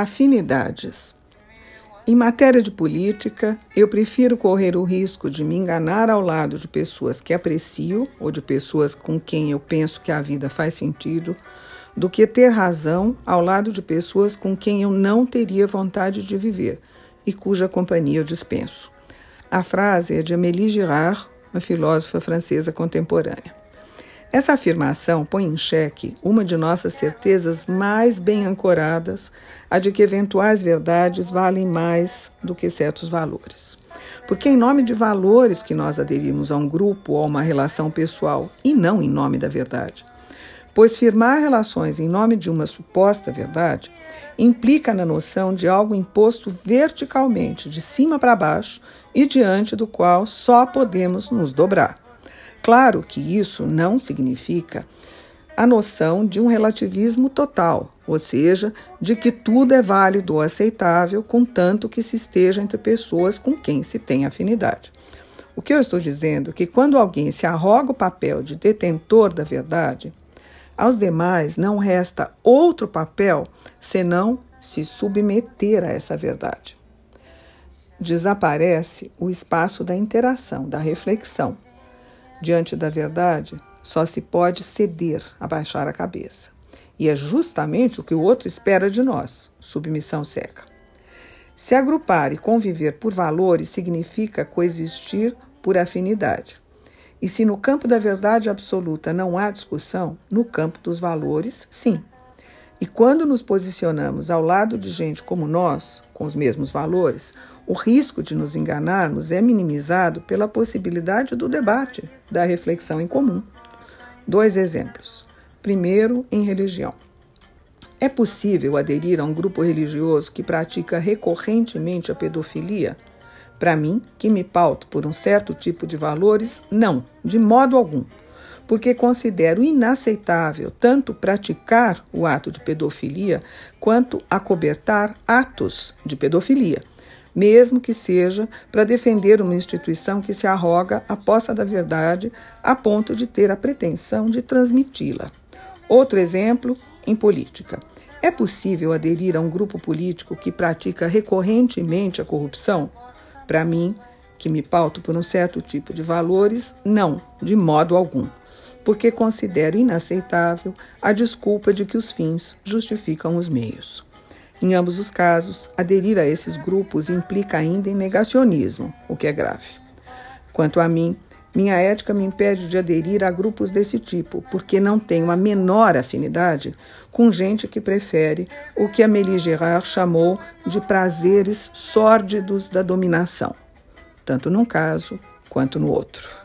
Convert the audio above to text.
Afinidades. Em matéria de política, eu prefiro correr o risco de me enganar ao lado de pessoas que aprecio ou de pessoas com quem eu penso que a vida faz sentido, do que ter razão ao lado de pessoas com quem eu não teria vontade de viver e cuja companhia eu dispenso. A frase é de Amélie Girard, uma filósofa francesa contemporânea. Essa afirmação põe em xeque uma de nossas certezas mais bem ancoradas, a de que eventuais verdades valem mais do que certos valores. Porque, em nome de valores que nós aderimos a um grupo ou a uma relação pessoal, e não em nome da verdade. Pois firmar relações em nome de uma suposta verdade implica na noção de algo imposto verticalmente, de cima para baixo, e diante do qual só podemos nos dobrar. Claro que isso não significa a noção de um relativismo total, ou seja, de que tudo é válido ou aceitável, contanto que se esteja entre pessoas com quem se tem afinidade. O que eu estou dizendo é que quando alguém se arroga o papel de detentor da verdade, aos demais não resta outro papel senão se submeter a essa verdade. Desaparece o espaço da interação, da reflexão, Diante da verdade, só se pode ceder, abaixar a cabeça. E é justamente o que o outro espera de nós submissão seca. Se agrupar e conviver por valores significa coexistir por afinidade. E se no campo da verdade absoluta não há discussão, no campo dos valores, sim. E quando nos posicionamos ao lado de gente como nós, com os mesmos valores, o risco de nos enganarmos é minimizado pela possibilidade do debate, da reflexão em comum. Dois exemplos. Primeiro, em religião. É possível aderir a um grupo religioso que pratica recorrentemente a pedofilia? Para mim, que me pauto por um certo tipo de valores, não, de modo algum porque considero inaceitável tanto praticar o ato de pedofilia quanto acobertar atos de pedofilia, mesmo que seja para defender uma instituição que se arroga a poça da verdade a ponto de ter a pretensão de transmiti-la. Outro exemplo, em política. É possível aderir a um grupo político que pratica recorrentemente a corrupção? Para mim, que me pauto por um certo tipo de valores, não, de modo algum porque considero inaceitável a desculpa de que os fins justificam os meios. Em ambos os casos, aderir a esses grupos implica ainda em negacionismo, o que é grave. Quanto a mim, minha ética me impede de aderir a grupos desse tipo, porque não tenho a menor afinidade com gente que prefere o que Amélie Girard chamou de prazeres sórdidos da dominação, tanto num caso quanto no outro.